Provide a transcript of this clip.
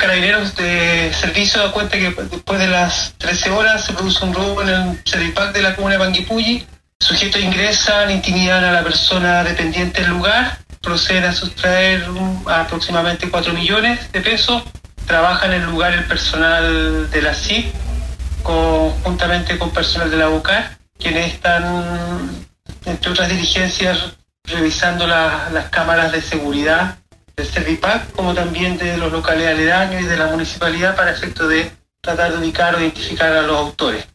Carabineros de servicio da cuenta que después de las 13 horas se produce un robo en el Servipac de la comuna de Panguipulli. Sujetos ingresan, intimidan a la persona dependiente del lugar, proceden a sustraer aproximadamente 4 millones de pesos. Trabaja en el lugar el personal de la CIP, conjuntamente con personal de la UCAR, quienes están, entre otras diligencias, revisando las cámaras de seguridad del Servipac, como también de los locales aledaños y de la municipalidad para efecto de tratar de ubicar o identificar a los autores.